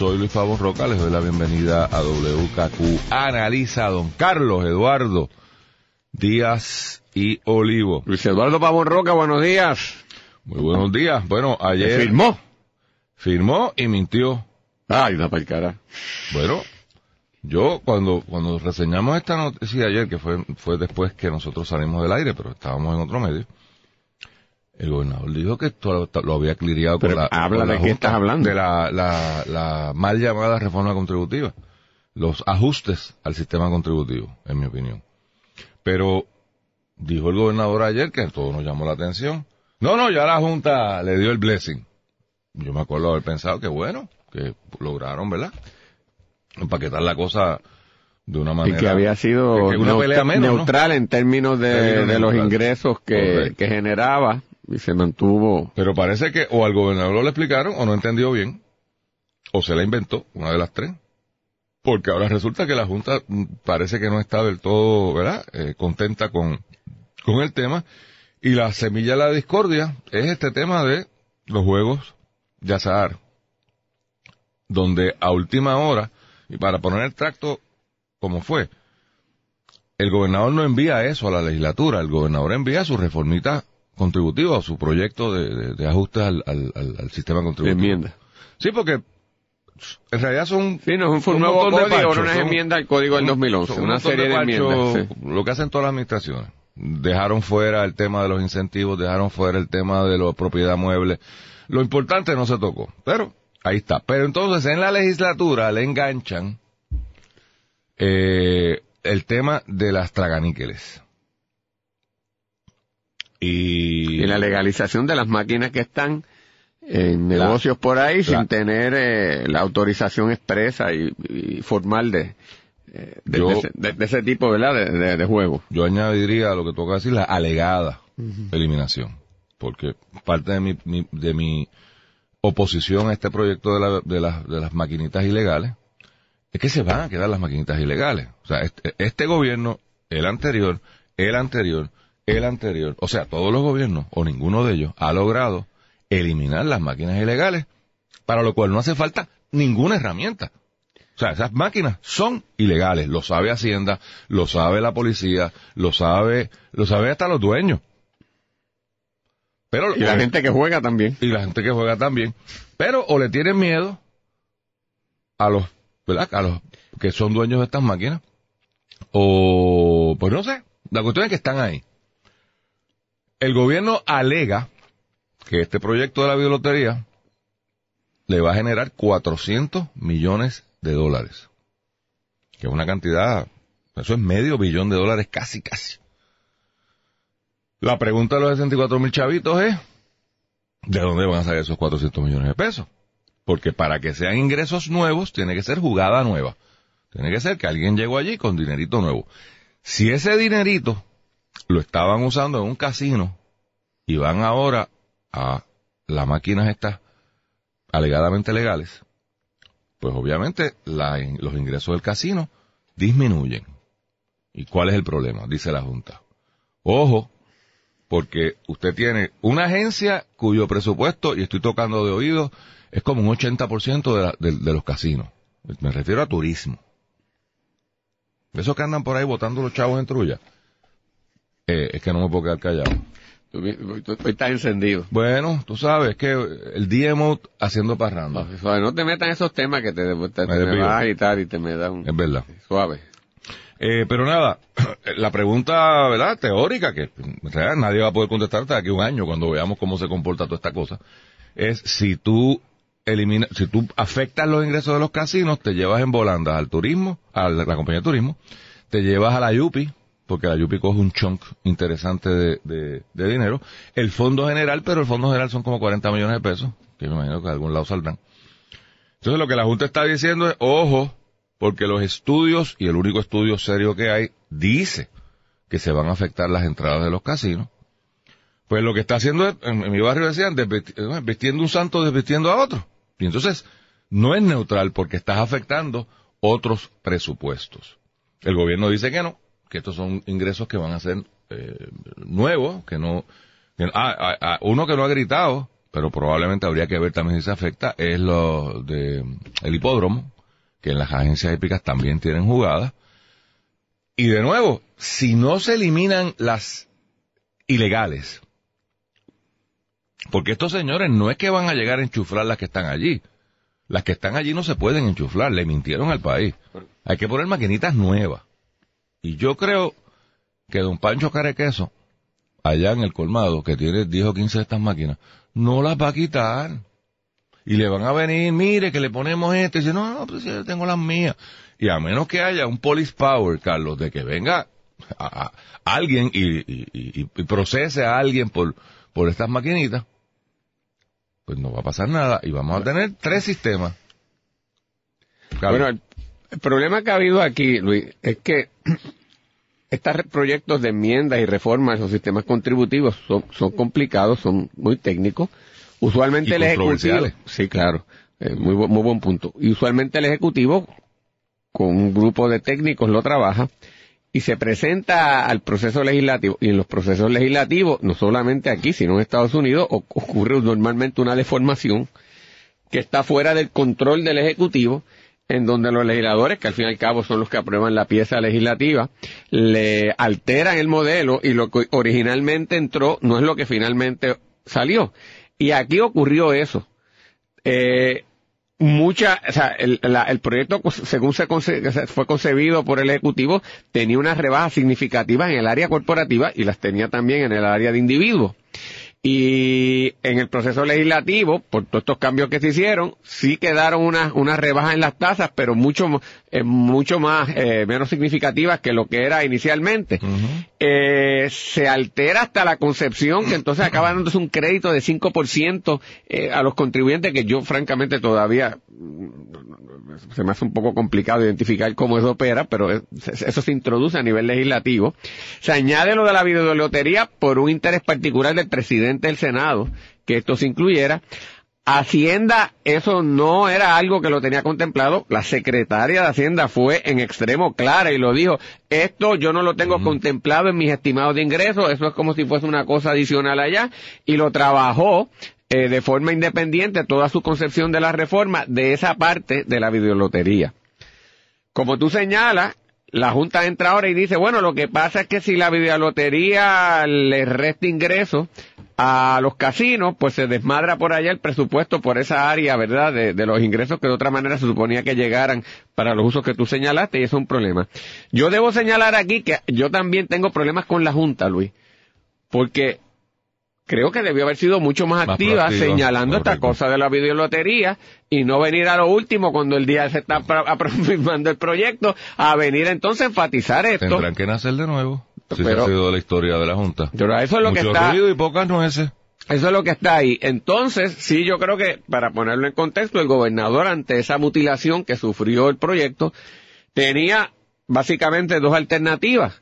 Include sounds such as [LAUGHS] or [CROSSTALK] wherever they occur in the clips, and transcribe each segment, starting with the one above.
Soy Luis Pavón Roca, les doy la bienvenida a WKQ Analiza, don Carlos Eduardo Díaz y Olivo. Luis Eduardo Pavón Roca, buenos días. Muy buenos días. Bueno, ayer... ¿Firmó? Firmó y mintió. Ay, una para cara. Bueno, yo cuando, cuando reseñamos esta noticia ayer, que fue, fue después que nosotros salimos del aire, pero estábamos en otro medio, el gobernador dijo que esto lo, había cliriado con la... habla con la de qué Junta, estás hablando. De la, la, la mal llamada reforma contributiva. Los ajustes al sistema contributivo, en mi opinión. Pero dijo el gobernador ayer que todo nos llamó la atención. No, no, ya la Junta le dio el blessing. Yo me acuerdo haber pensado que bueno, que lograron, ¿verdad? Empaquetar la cosa de una Y manera... que había sido que una neut- pelea menos, ¿no? neutral en términos de, Términos de los ingresos que generaba y se mantuvo. Pero parece que o al gobernador le explicaron o no entendió bien, o se la inventó, una de las tres. Porque ahora resulta que la Junta parece que no está del todo, ¿verdad?, Eh, contenta con, con el tema. Y la semilla de la discordia es este tema de los juegos de azar. Donde a última hora, y para poner el tracto como fue, el gobernador no envía eso a la legislatura, el gobernador envía su reformita contributiva o su proyecto de, de- de ajuste al, al- al- al sistema contributivo. enmienda. Sí, porque en realidad son Sí, no, es un, un nuevo de parchos, unas son- enmiendas al código del un- 2011, son un una serie de, parchos, enmiendas. sí. Lo que hacen todas las administraciones. Dejaron fuera el tema de los incentivos, dejaron fuera el tema de la propiedad mueble. Lo importante no se tocó, pero ahí está. Pero entonces en la legislatura le enganchan eh, el tema de las traganíqueles. Y, Y la legalización de las máquinas que están en negocios por ahí la- sin tener eh, la autorización expresa y, y formal de, eh, de, Yo- de ese, de- de ese tipo, ¿verdad? De, de, de juego. yo añadiría a lo que toca decir la alegada eliminación. Porque parte de mi, mi- de mi oposición a este proyecto de, la- de, las, de las maquinitas ilegales es que se van a quedar las maquinitas ilegales. O sea, este, este gobierno, el anterior, el anterior, el anterior, o sea, todos los gobiernos, o ninguno de ellos, ha logrado eliminar las máquinas ilegales, para lo cual no hace falta ninguna herramienta. O sea, esas máquinas son ilegales, lo sabe Hacienda, lo sabe la policía, lo sabe, lo sabe hasta los dueños. Pero Y la gente que juega también. y la gente que juega también. Pero o le tienen miedo a los, ¿verdad? A los que son dueños de estas máquinas. O, pues no sé. La cuestión es que están ahí. El gobierno alega que este proyecto de la biolotería le va a generar 400 millones de dólares. Que es una cantidad, eso es medio billón de dólares, casi, casi. La pregunta de los 64 mil chavitos es, ¿de dónde van a salir esos 400 millones de pesos? Porque para que sean ingresos nuevos, tiene que ser jugada nueva. Tiene que ser que alguien llegó allí con dinerito nuevo. Si ese dinerito lo estaban usando en un casino y van ahora a las máquinas estas alegadamente legales, pues obviamente la- los ingresos del casino disminuyen. ¿Y cuál es el problema? Dice la Junta. Ojo, porque usted tiene una agencia cuyo presupuesto, y estoy tocando de oído, es como un 80% de, la- de, los casinos. Me refiero a turismo. Esos que andan por ahí botando los chavos en trulla. Eh, es que no me puedo quedar callado. Tú, tú- tú estás encendido. Bueno, tú sabes que el DMO haciendo parranda. Suave, no te metas en esos temas que te, te, te Me vas a agitar y te me da un... Es verdad. Suave. Eh, pero nada, [CLEARS THROAT] la pregunta, ¿verdad? Teórica, que nadie va a poder contestar hasta aquí un año cuando veamos cómo se comporta toda esta cosa, es si tú eliminas, si tú afectas los ingresos de los casinos, te llevas en volandas al turismo, a la, la compañía de turismo, te llevas a la Yupi, porque la Yupi coge un chunk interesante de, de, dinero, el fondo general, pero el fondo general son como 40 millones de pesos, que me imagino que de algún lado saldrán. Entonces lo que la Junta está diciendo es, ojo, porque los estudios, y el único estudio serio que hay, dice que se van a afectar las entradas de los casinos. Pues lo que está haciendo es, en, mi barrio decían, desvesti- eh, vistiendo un santo, desvistiendo a otro. Y entonces, no es neutral porque estás afectando otros presupuestos. El gobierno dice que no, que estos son ingresos que van a ser eh, nuevos, que no... que- ah, ah, ah, uno que no ha gritado, pero probablemente habría que ver también si se afecta, es lo de el hipódromo, que en las agencias hípicas también tienen jugadas. Y de nuevo, si no se eliminan las ilegales, porque estos señores no es que van a llegar a enchuflar las que están allí. Las que están allí no se pueden enchuflar, le mintieron al país. Hay que poner maquinitas nuevas. Y yo creo que don Pancho Carequeso, allá en el colmado, que tiene 10 o 15 de estas máquinas, no las va a quitar. Y le van a venir, mire, que le ponemos esto, y dice, no, no, pues yo tengo las mías. Y a menos que haya un police power, Carlos, de que venga a- alguien y, y- y- y procese a alguien por, por estas maquinitas, pues no va a pasar nada y vamos a tener tres sistemas. Carlos. Bueno, el, problema que ha habido aquí, Luis, es que [CLEARS THROAT] estos proyectos de enmiendas y reformas de los sistemas contributivos son, son complicados, son muy técnicos. Usualmente Y el ejecutivo, sí, claro, eh, muy, bu- muy buen punto. Y usualmente el ejecutivo, con un grupo de técnicos, lo trabaja y se presenta al proceso legislativo. Y en los procesos legislativos, no solamente aquí, sino en Estados Unidos, ocurre normalmente una deformación que está fuera del control del Ejecutivo, en donde los legisladores, que al fin y al cabo son los que aprueban la pieza legislativa, le alteran el modelo y lo que originalmente entró no es lo que finalmente salió. Y aquí ocurrió eso. Eh, mucha, o sea, el, la- el proyecto, según se, conce- se fue concebido por el Ejecutivo, tenía unas rebajas significativas en el área corporativa y las tenía también en el área de individuos. Y en el proceso legislativo, por todos estos cambios que se hicieron, sí quedaron unas, unas rebajas en las tasas, pero mucho, eh, mucho más, eh, menos significativas que lo que era inicialmente. Eh, se altera hasta la concepción que entonces acaba dándose un crédito de 5% eh, a los contribuyentes que yo francamente todavía se me hace un poco complicado identificar cómo eso opera, pero es- eso se introduce a nivel legislativo. Se añade lo de la videolotería por un interés particular del presidente del Senado, que esto se incluyera. Hacienda, eso no era algo que lo tenía contemplado. La secretaria de Hacienda fue en extremo clara y lo dijo. Esto yo no lo tengo contemplado en mis estimados de ingresos. Eso es como si fuese una cosa adicional allá. Y lo trabajó eh, de forma independiente toda su concepción de la reforma de esa parte de la videolotería. Como tú señalas, la Junta entra ahora y dice, bueno, lo que pasa es que si la videolotería le resta ingresos a los casinos, pues se desmadra por allá el presupuesto por esa área, ¿verdad?, de, de los ingresos que de otra manera se suponía que llegaran para los usos que tú señalaste y eso es un problema. Yo debo señalar aquí que yo también tengo problemas con la Junta, Luis, porque creo que debió haber sido mucho más, Más activa señalando esta correcto. cosa de la videolotería y no venir a lo último cuando el día se está firmando [LAUGHS] el proyecto a venir entonces a enfatizar esto. Tendrán que nacer de nuevo. Si Pero- se ha sido la historia de la Junta. Pero eso es lo que Mucho está ruido y pocas nueces. eso es lo que está ahí. Entonces, sí, yo creo que, para ponerlo en contexto, el gobernador ante esa mutilación que sufrió el proyecto, tenía básicamente dos alternativas.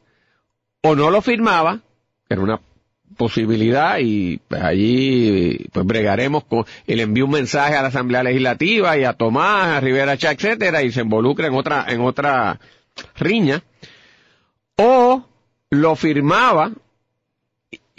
O no lo firmaba, que era una posibilidad, y pues, allí pues bregaremos con, y le envía un mensaje a la Asamblea Legislativa y a Tomás, a Rivera Chá, etcétera, y se involucra en otra, en otra riña. O lo firmaba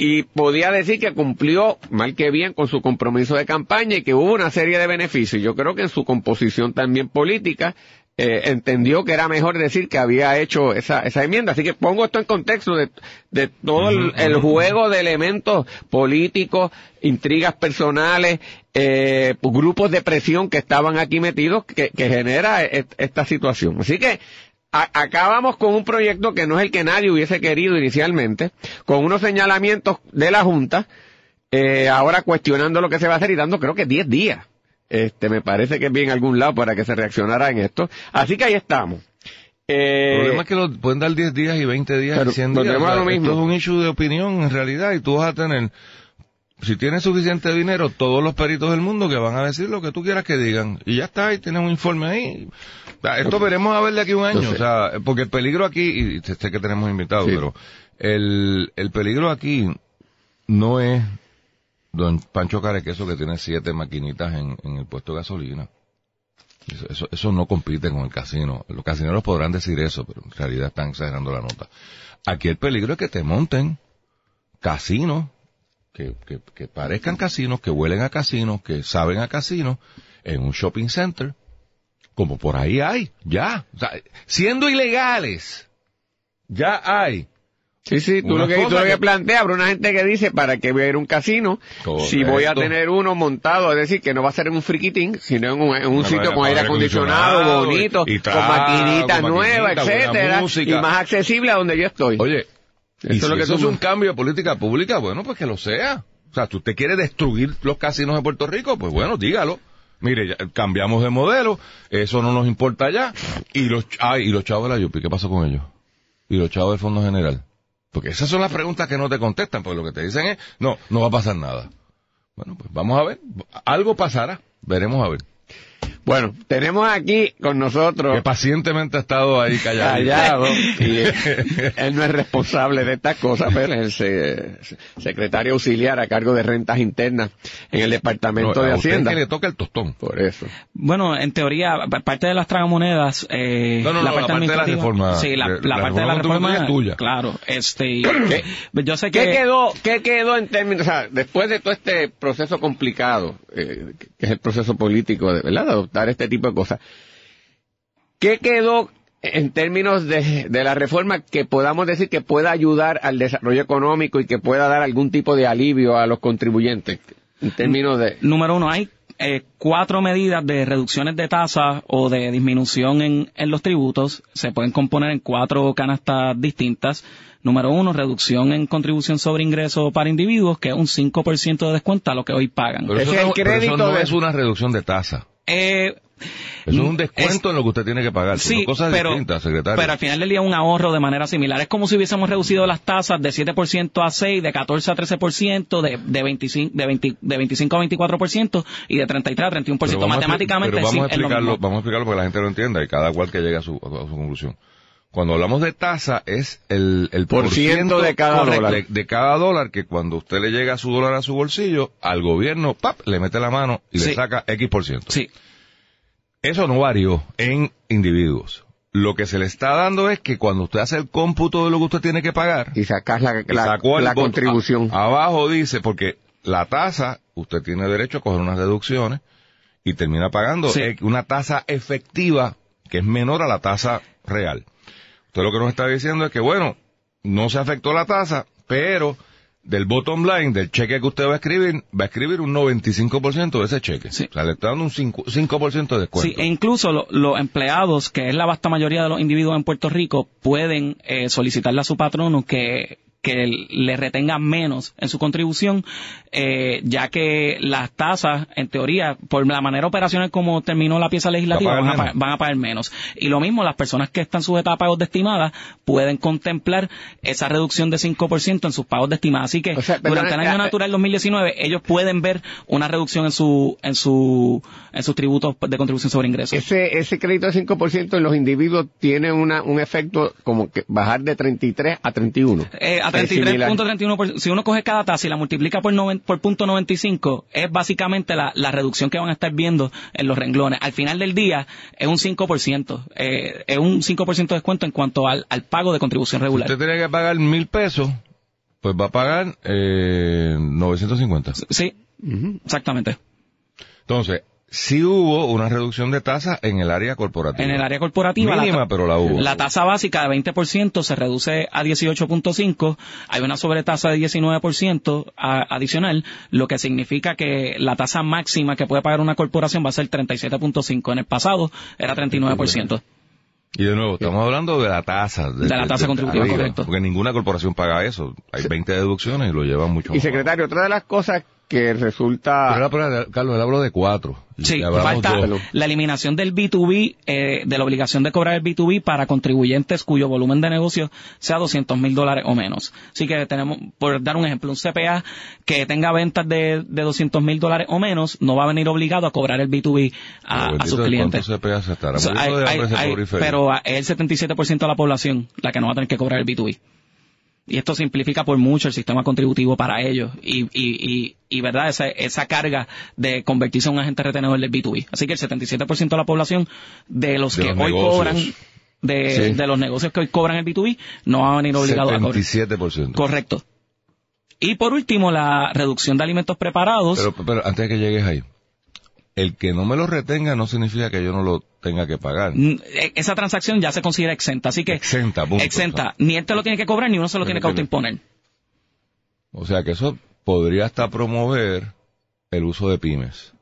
y podía decir que cumplió mal que bien con su compromiso de campaña y que hubo una serie de beneficios. Yo creo que en su composición también política eh, entendió que era mejor decir que había hecho esa, esa enmienda. Así que pongo esto en contexto de, de todo el, el juego de elementos políticos, intrigas personales, eh, pues, grupos de presión que estaban aquí metidos que, que genera e- esta situación. Así que acabamos con un proyecto que no es el que nadie hubiese querido inicialmente, con unos señalamientos de la Junta, eh, ahora cuestionando lo que se va a hacer y dando creo que 10 días. Este, me parece que es bien algún lado para que se reaccionara en esto. Así que ahí estamos. El Eh, problema es que lo pueden dar 10 días y 20 días y 100 días. mismo. Esto es un issue de opinión en realidad y tú vas a tener si tienes suficiente dinero, todos los peritos del mundo que van a decir lo que tú quieras que digan. Y ya está, y tienes un informe ahí. O sea, esto veremos a ver de aquí a un año. Sé. O sea, porque el peligro aquí, y sé que tenemos invitados, Sí. pero el, el peligro aquí no es don Pancho Carequeso que tiene siete maquinitas en, el puesto de gasolina. Eso, eso, no compite con el casino. Los casineros podrán decir eso, pero en realidad están exagerando la nota. Aquí el peligro es que te monten casinos, que, que, que parezcan casinos, que huelen a casinos, que saben a casinos, en un shopping center, como por ahí hay, ya. Siendo ilegales, ya hay. Sí, sí, tú lo que, tú lo que que- planteas, habrá una gente que dice, ¿para qué voy a ir a un casino si voy a tener uno montado? Es decir, que no va a ser en un friquitín, sino en un, en un Una sitio con aire acondicionado, acondicionado, bonito, y- con maquinitas nuevas, maquinita, etcétera, y más accesible a donde yo estoy. Oye, Eso y es lo que eso es un cambio de política pública, bueno, pues que lo sea. O sea, tú te quieres destruir los casinos de Puerto Rico, pues bueno, dígalo. Mire, ya cambiamos de modelo, eso no nos importa ya. Y los, ay, y los chavos de la Yupi, ¿qué pasó con ellos? Y los chavos del Fondo General. Porque esas son las preguntas que no te contestan, porque lo que te dicen es, no, no va a pasar nada. Bueno, pues vamos a ver, algo pasará, veremos a ver. Bueno, tenemos aquí con Que nosotros pacientemente ha estado ahí callado. callado [LAUGHS] y él no es responsable de estas cosas, pero es el se- secretario auxiliar a cargo de rentas internas en el Departamento de a usted Hacienda. que le toca el tostón. Por eso. Bueno, en teoría, pa- parte de las tragamonedas, eh, No, no, la no, parte la parte de la administrativa- reforma, sí, la, de- la la parte de la reforma es tuya. claro, este, ¿Qué? yo sé que ¿Qué quedó, ¿Qué quedó en términos, o sea, después de todo este proceso complicado, eh, que es el proceso político, de, ¿verdad? De este tipo de cosas, ¿qué quedó en términos de, de la reforma que podamos decir que pueda ayudar al desarrollo económico y que pueda dar algún tipo de alivio a los contribuyentes? En términos de... número uno, hay eh, cuatro medidas de reducciones de tasas o de disminución en, en los tributos. Se pueden componer en cuatro canastas distintas. Número uno, reducción en contribución sobre ingresos para individuos, que es un 5% de descuento a lo que hoy pagan. Pero eso, es el no, pero eso crédito no de- es una reducción de tasa. Eh, Eso es un Mm, descuento en lo que usted tiene que pagar. Sí, cosas pero, distintas, secretario. pero al final del día un ahorro de manera similar. Es como si hubiésemos reducido las tasas de 7% a 6, de 14 a 13%, de, de, 25, de, 20 de 25 a 24% y de 33 a 31%. Pero Matemáticamente vamos sí, a es lo explicarlo, mismo. vamos a explicarlo para que la gente lo entienda y cada cual que llegue a su, a su conclusión. Cuando hablamos de tasa es el, el Por ciento de cada correcto, dólar. De, cada dólar que cuando usted le llega su dólar a su bolsillo, al gobierno, pap, le mete la mano y le saca X por ciento. Sí, Eso no varió en individuos. Lo que se le está dando es que cuando usted hace el cómputo de lo que usted tiene que pagar, Y sacas la, la, sacó contribución. a- abajo dice, porque la tasa, usted tiene derecho a coger unas deducciones y termina pagando Sí. una tasa efectiva que es menor a la tasa real. Usted lo que nos está diciendo es que, bueno, no se afectó la tasa, pero del bottom line, del cheque que usted va a escribir, va a escribir un 95% de ese cheque. Sí. O sea, le está dando un 5%, 5 de descuento. Sí, e incluso lo- los empleados, que es la vasta mayoría de los individuos en Puerto Rico, pueden eh, solicitarle a su patrono que, que le retenga menos en su contribución, eh, ya que las tasas, en teoría, por la manera operacional como terminó la pieza legislativa, a van pagar a, pa- menos. van a pagar menos. Y lo mismo, las personas que están sujetas a pagos de estimada pueden contemplar esa reducción de 5% en sus pagos de estimada. Así que O sea, durante el año eh, natural 2019, ellos pueden ver una reducción en su, en su, en sus tributos de contribución sobre ingresos. Ese, ese crédito de 5% en los individuos tiene una, un efecto como que bajar de 33 a 31. Eh, a Es similar. 33.31%, si uno coge cada tasa y la multiplica por, noven- por punto 95, es básicamente la, la reducción que van a estar viendo en los renglones. Al final del día, es un 5%, eh, es un 5% de descuento en cuanto al, al pago de contribución regular. Usted tiene que pagar mil pesos, pues va a pagar eh, 950. Sí, exactamente. Entonces, sí hubo una reducción de tasa en el área corporativa. En el área corporativa, Mínima, la, pero la hubo. la tasa básica de 20% se reduce a 18.5, hay una sobretasa de 19% a- adicional, lo que significa que la tasa máxima que puede pagar una corporación va a ser 37.5. En el pasado era 39%. Y de nuevo, estamos hablando de la tasa. De la tasa contributiva, arriba, correcto. Porque ninguna corporación paga eso. Hay 20 deducciones y lo llevan mucho Y más secretario, otra de las cosas que resulta... Pero, pero, Carlos, él habló de cuatro. Sí, falta dos. la eliminación del B2B, eh, de la obligación de cobrar el B2B para contribuyentes cuyo volumen de negocio sea 200 mil dólares o menos. Así que tenemos, por dar un ejemplo, un CPA que tenga ventas de, de 200 mil dólares o menos no va a venir obligado a cobrar el B2B a, a sus clientes. ¿Cuánto CPA se estará O sea, muriendo de hay- hay- infeliz? pero es el 77% de la población la que no va a tener que cobrar el B2B. Y esto simplifica por mucho el sistema contributivo para ellos y, y, y, y verdad, esa, esa carga de convertirse en un agente retenedor del B2B. Así que el 77% de la población de los De que los hoy negocios. cobran, de, Sí. de los negocios que hoy cobran el B2B, no van a venir obligados a cobrar. 77%. Correcto. Y por último, la reducción de alimentos preparados. Pero, pero antes de que llegues ahí, el que no me lo retenga no significa que yo no lo tenga que pagar. Mm, e- esa transacción ya se considera exenta, así que Exenta, punto. exenta, ni él te lo tiene que cobrar ni uno se lo tiene que autoimponer. O sea que eso podría hasta promover el uso de pymes.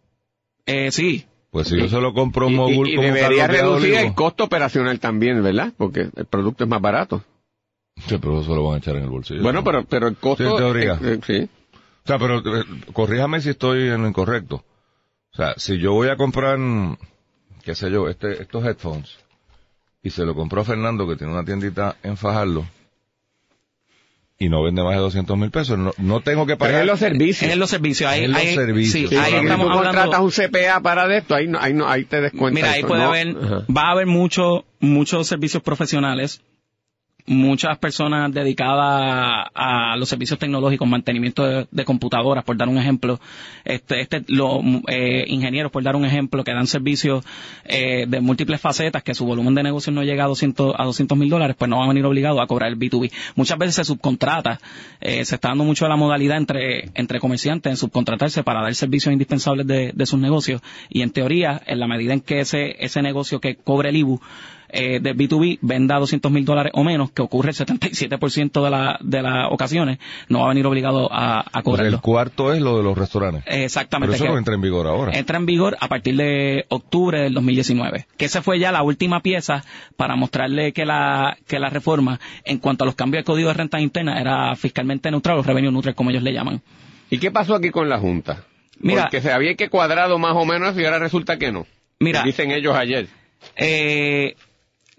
Eh, sí, Pues si yo se lo compro un Y, mogul y- debería reducir el costo operacional también, ¿verdad? Porque el producto es más barato. Sí, pero eso lo van a echar en el bolsillo. Bueno, pero, pero el costo... Sí, en teoría. eh, eh, sí. O sea, pero eh, corríjame si estoy en lo incorrecto. O sea, si yo voy a comprar, qué sé yo, este, estos headphones, y se lo compró a Fernando, que tiene una tiendita en Fajardo, y no vende más de 200 mil pesos, no, no tengo que Pero pagar. es los servicios. en los servicios. Ahí, En los ahí- servicios. sí, Sí, ahí estamos tú hablando. contratas un CPA para de esto, ahí, no, ahí, no, ahí te descuentas. Mira, ahí eso, puede ¿no? haber, Ajá. va a haber mucho, muchos servicios profesionales, muchas personas dedicadas a los servicios tecnológicos, mantenimiento de, computadoras, por dar un ejemplo, este, este, los eh, ingenieros, por dar un ejemplo, que dan servicios eh, de múltiples facetas, que su volumen de negocio no llega a 200 a 200 mil dólares, pues no van a venir obligados a cobrar el B2B. Muchas veces se subcontrata, eh, se está dando mucho la modalidad entre, entre comerciantes en subcontratarse para dar servicios indispensables de, de sus negocios y en teoría, en la medida en que ese, ese negocio que cobre el IBU eh, de B2B venda 200 mil dólares o menos, que ocurre el 77% de, la, de las ocasiones, no va a venir obligado a, a O sea, cobrarlo. el cuarto es lo de los restaurantes. Exactamente. Pero eso que no entra en vigor ahora. entra en vigor a partir de octubre del 2019. Que esa fue ya la última pieza para mostrarle que la, que la reforma, en cuanto a los cambios de código de renta interna, era fiscalmente neutral o revenue neutral, como ellos le llaman. ¿Y qué pasó aquí con la Junta? Mira- Porque se había que cuadrado más o menos y ahora resulta que no. Mira, Dicen ellos ayer. Eh,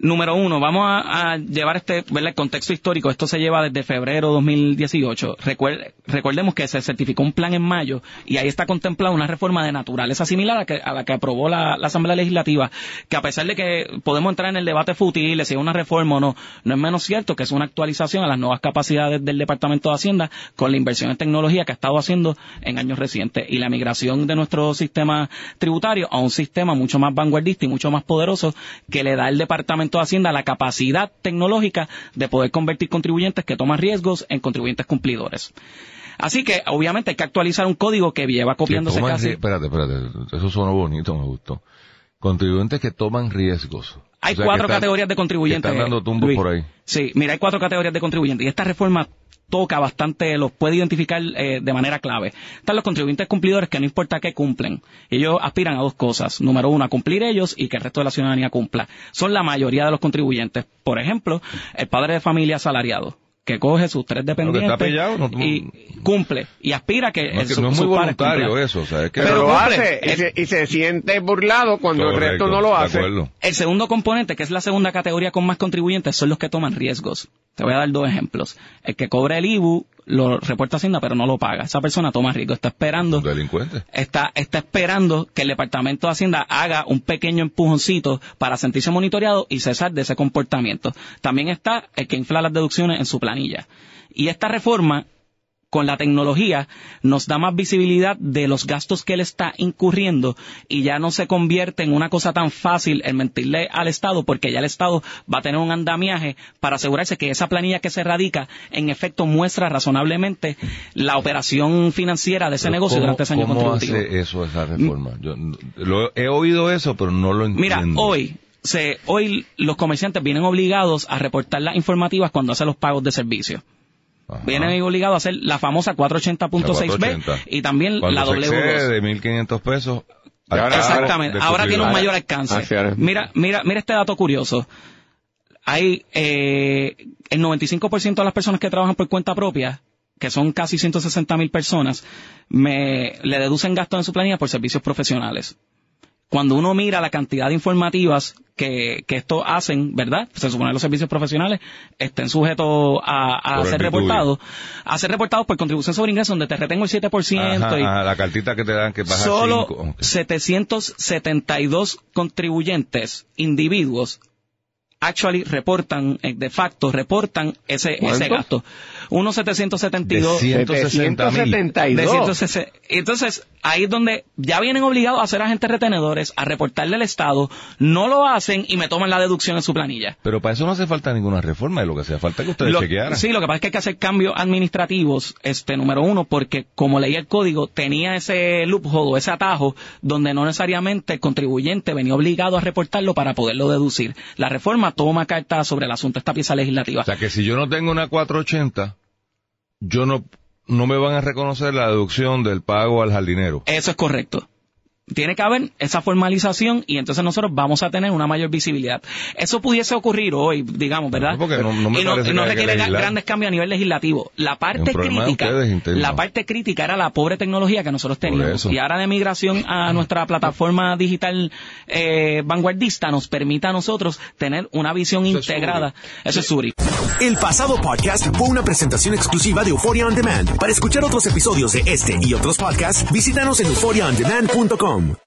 número uno, vamos a, llevar este, ¿verdad? el contexto histórico. Esto se lleva desde febrero 2018. Recuer- recordemos que se certificó un plan en mayo y ahí está contemplada una reforma de naturaleza similar a, que- a la que aprobó la, Asamblea Legislativa, que a pesar de que podemos entrar en el debate fútil, si es una reforma o no, no es menos cierto que es una actualización a las nuevas capacidades del Departamento de Hacienda con la inversión en tecnología que ha estado haciendo en años recientes y la migración de nuestro sistema tributario a un sistema mucho más vanguardista y mucho más poderoso que le da al Departamento de Hacienda la capacidad tecnológica de poder convertir contribuyentes que toman riesgos en contribuyentes cumplidores. Así que, obviamente, hay que actualizar un código que lleva Que copiándose toman casi. Espérate, espérate. Eso suena bonito, me gustó. Contribuyentes que toman riesgos. Hay O sea, cuatro que están- categorías de contribuyentes. que están dando tumbos Luis. por ahí. Sí, mira, hay cuatro categorías de contribuyentes y esta reforma toca bastante, los puede identificar eh, de manera clave. Están los contribuyentes cumplidores que no importa qué cumplen. Ellos aspiran a dos cosas. Número uno, a cumplir ellos y que el resto de la ciudadanía cumpla. Son la mayoría de los contribuyentes. Por ejemplo, el padre de familia asalariado que coge sus tres está dependientes pillado, no- y cumple y aspira a que No, el- es que su- no es muy voluntario eso, o sea, es que... Pero, Pero lo cumple. hace y se, y se siente burlado cuando el resto no lo hace. El segundo componente, que es la segunda categoría con más contribuyentes, son los que toman riesgos. Te voy a dar dos ejemplos. El que cobra el IBU lo reporta a Hacienda, pero no lo paga. Esa persona toma riesgo, está esperando, Delincuentes. está, está esperando que el Departamento de Hacienda haga un pequeño empujoncito para sentirse monitoreado y cesar de ese comportamiento. También está el que infla las deducciones en su planilla. Y esta reforma con la tecnología nos da más visibilidad de los gastos que él está incurriendo y ya no se convierte en una cosa tan fácil el mentirle al Estado porque ya el Estado va a tener un andamiaje para asegurarse que esa planilla que se radica en efecto muestra razonablemente la operación financiera de ese Pero negocio ¿cómo- durante ese año ¿Cómo contributivo. hace eso esa reforma? Yo lo, he oído eso, pero no lo entiendo. Mira, hoy se, hoy los comerciantes vienen obligados a reportar las informativas cuando hacen los pagos de servicio. Ajá. Vienen obligados a hacer la famosa 480.6b La 480. y también Cuando la se excede W2. de 1.500 pesos... Ahora- Exactamente. de Ahora tiene un mayor alcance. Mira, mira, mira este dato curioso. Hay, eh, el 95% de las personas que trabajan por cuenta propia que son casi 160 mil personas, me, le deducen gastos en su planilla por servicios profesionales cuando uno mira la cantidad de informativas que, que esto hacen, ¿verdad? Se supone que los servicios profesionales estén sujetos a, a ser reportados, a ser reportados por contribución sobre ingresos, donde te retengo el 7%. y la cartita que te dan que baja Solo 772 contribuyentes, individuos, actually reportan, eh, de facto, reportan ese, ese gasto. Unos 772. De 172. Entonces, ahí es donde ya vienen obligados a ser agentes retenedores, a reportarle al Estado, no lo hacen y me toman la deducción en su planilla. Pero para eso no hace falta ninguna reforma, es lo que hace falta que ustedes chequearan. Sí, lo que pasa es que hay que hacer cambios administrativos, este, número uno, porque como leía el código, tenía ese loophole, ese atajo, donde no necesariamente el contribuyente venía obligado a reportarlo para poderlo deducir. La reforma toma carta sobre el asunto, esta pieza legislativa. O sea que si yo no tengo una 480, yo no, no me van a reconocer la deducción del pago al jardinero. Eso es correcto tiene que haber esa formalización y entonces nosotros vamos a tener una mayor visibilidad. Eso pudiese ocurrir hoy, digamos, ¿verdad? y no, requiere grandes cambios a nivel legislativo. La parte crítica, la parte crítica era la pobre tecnología que nosotros teníamos. Y ahora de migración a nuestra plataforma digital eh, vanguardista nos permite a nosotros tener una visión integrada. Eso es Suri. El pasado podcast fue una presentación exclusiva de Euphoria On Demand. Para escuchar otros episodios de este y otros podcasts, visítanos en euphoriaondemand.com. home